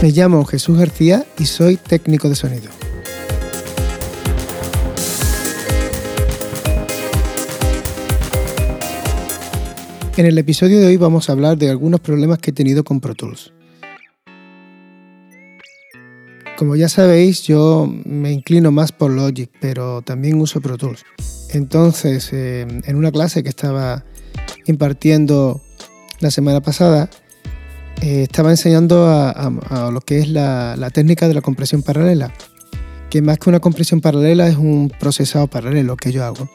Me llamo Jesús García y soy técnico de sonido. En el episodio de hoy vamos a hablar de algunos problemas que he tenido con Pro Tools. Como ya sabéis, yo me inclino más por Logic, pero también uso Pro Tools. Entonces, eh, en una clase que estaba impartiendo la semana pasada, eh, estaba enseñando a, lo que es la, técnica de la compresión paralela, que más que una compresión paralela es un procesado paralelo que yo hago.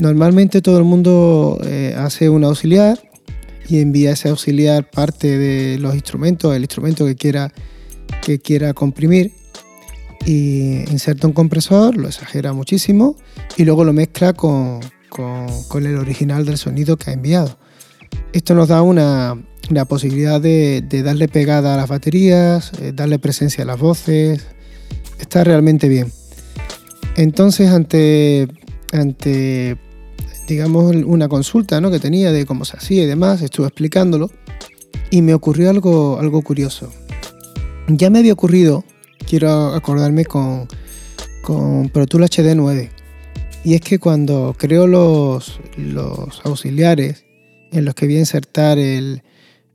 Normalmente todo el mundo eh, hace un auxiliar y envía ese auxiliar parte de los instrumentos, el instrumento que quiera que quiera comprimir y inserta un compresor, lo exagera muchísimo y luego lo mezcla con, con, el original del sonido que ha enviado. Esto nos da una, posibilidad de, darle pegada a las baterías, eh, darle presencia a las voces, está realmente bien. Entonces ante, ante digamos, una consulta ¿no? que tenía de cómo se hacía y demás, estuve explicándolo y me ocurrió algo, algo curioso. Ya me había ocurrido, quiero acordarme con, con Pro Tools HD 9. Y es que cuando creo los, los auxiliares en los que voy a insertar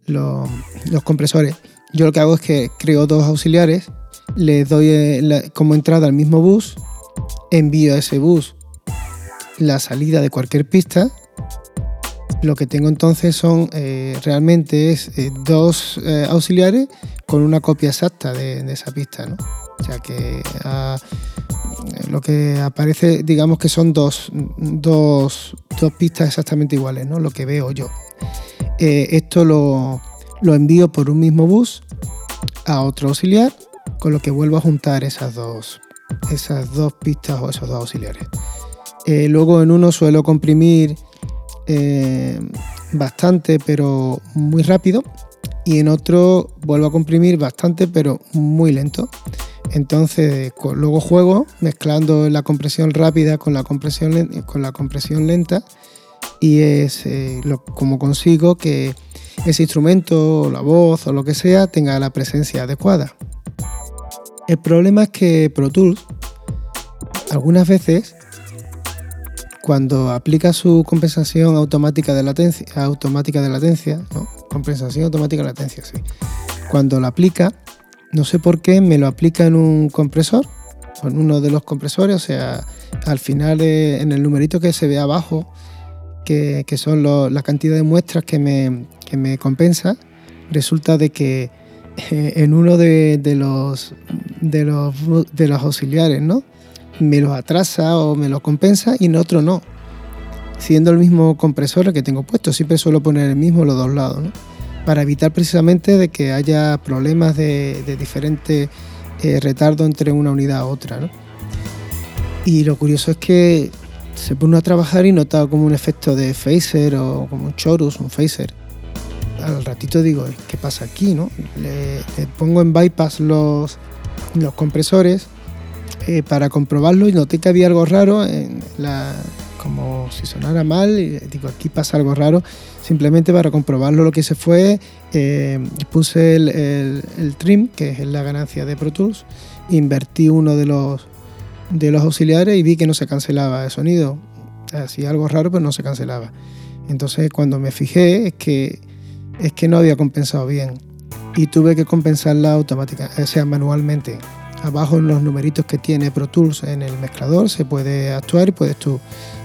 los compresores, yo lo que hago es que creo dos auxiliares, les doy eh, como entrada al mismo bus, envío a ese bus la salida de cualquier pista lo que tengo entonces son eh, realmente es eh, dos auxiliares con una copia exacta de, esa pista, ¿no? O sea que ah, lo que aparece, digamos que son dos, dos, pistas exactamente iguales, ¿no? Lo que veo yo. Esto lo, lo, envío por un mismo bus a otro auxiliar, con lo que vuelvo a juntar esas dos, esas dos pistas o esos dos auxiliares. luego en uno suelo comprimir eh, bastante pero muy rápido y en otro vuelvo a comprimir bastante pero muy lento. Entonces luego juego mezclando la compresión rápida con la compresión, con la compresión lenta y es eh, como consigo que ese instrumento, la voz o lo que sea tenga la presencia adecuada. El problema es que Pro Tools algunas veces cuando aplica su compensación automática de latencia, automática de latencia, compensación automática de latencia, sí. Cuando lo aplica, no sé por qué, me lo aplica en un compresor, en uno de los compresores, o sea, al final en el numerito que se ve abajo, que, son la cantidad de muestras que me, que me compensa, resulta de que eh, en uno de, los, de, los, de los auxiliares, ¿no? me los atrasa o me los compensa y en otro no. Siendo el mismo compresor que tengo puesto, siempre suelo poner el mismo los dos lados, para evitar precisamente de que haya problemas de, de diferente eh, retardo entre una unidad a otra. Y lo curioso es que se pone a trabajar y nota como un efecto de phaser o como un chorus, un phaser. Al ratito digo, ¿qué pasa aquí? ¿no? Le, pongo en bypass los, los compresores eh, para comprobarlo y noté que había algo raro, en la, como si sonara mal, digo, aquí pasa algo raro. Simplemente para comprobarlo lo que se fue, eh, puse el, trim, que es la ganancia de Pro invertí uno de los, de los auxiliares y vi que no se cancelaba el sonido. Hacía algo raro, pero no se cancelaba. Entonces cuando me fijé es que, es que no había compensado bien y tuve que compensarla automáticamente, o sea, manualmente. Abajo en los numeritos que tiene Pro Tools en el mezclador se puede actuar y puedes tú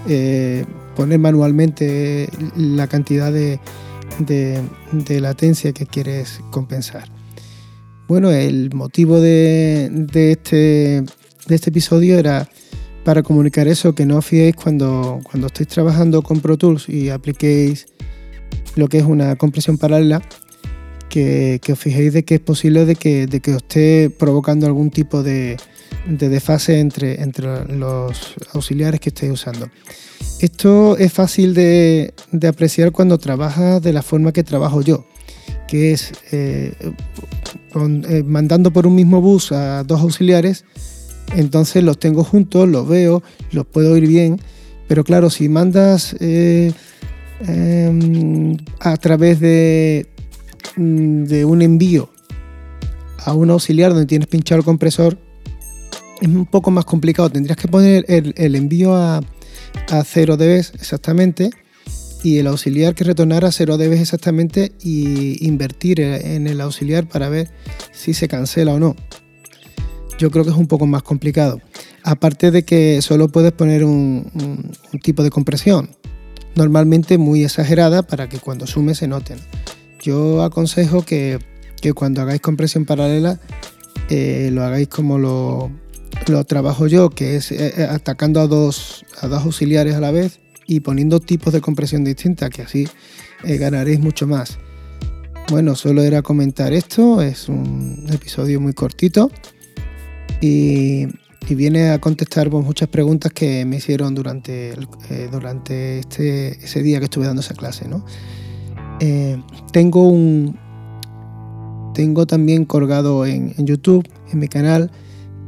eh, poner manualmente la cantidad de, latencia que quieres compensar. Bueno, el motivo de, este, de este episodio era para comunicar eso, que no os fiéis cuando, cuando estéis trabajando con Pro Tools y apliquéis lo que es una compresión paralela, que, os fijéis de que es posible de que, de que os esté provocando algún tipo de, desfase entre, entre los auxiliares que estéis usando. Esto es fácil de, apreciar cuando trabajas de la forma que trabajo yo, que es eh, eh, mandando por un mismo bus a dos auxiliares, entonces los tengo juntos, los veo, los puedo oír bien, pero claro, si mandas eh, em, a través de, Mm, de un envío a un auxiliar donde tienes pinchado el compresor, es un poco más complicado. Tendrías que poner el, envío a, a 0 dB exactamente y el auxiliar que retornara a 0 dB exactamente y invertir en el auxiliar para ver si se cancela o no. Yo creo que es un poco más complicado. Aparte de que solo puedes poner un, tipo de compresión, normalmente muy exagerada para que cuando sume se noten. Yo aconsejo que, cuando hagáis compresión paralela eh, lo hagáis como lo, lo, trabajo yo, que es eh, eh, atacando a dos, a dos auxiliares a la vez y poniendo tipos de compresión distintas, que así ganaréis mucho más. Bueno, solo era comentar esto, es un episodio muy cortito y, viene a contestar pues, muchas preguntas que me hicieron durante, eh, durante este, ese día que estuve dando esa clase. Eh, tengo, un, tengo también colgado en, YouTube, en mi canal,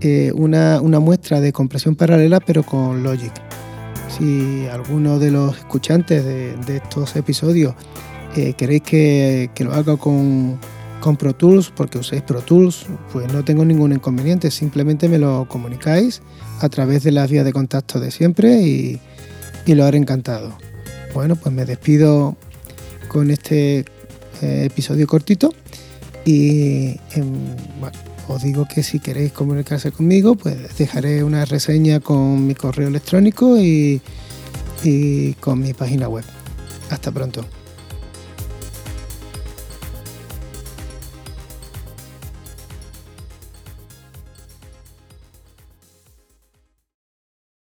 eh, una, muestra de compresión paralela pero con Logic. Si alguno de los escuchantes de, estos episodios queréis que, que, lo haga con, con Pro Tools, porque uséis Pro Tools, pues no tengo ningún inconveniente, simplemente me lo comunicáis a través de las vías de contacto de siempre y, lo haré encantado. Bueno, pues me despido con este eh, episodio cortito y em, os digo que si queréis comunicarse conmigo, pues dejaré una reseña con mi correo electrónico y con mi página web. Hasta pronto.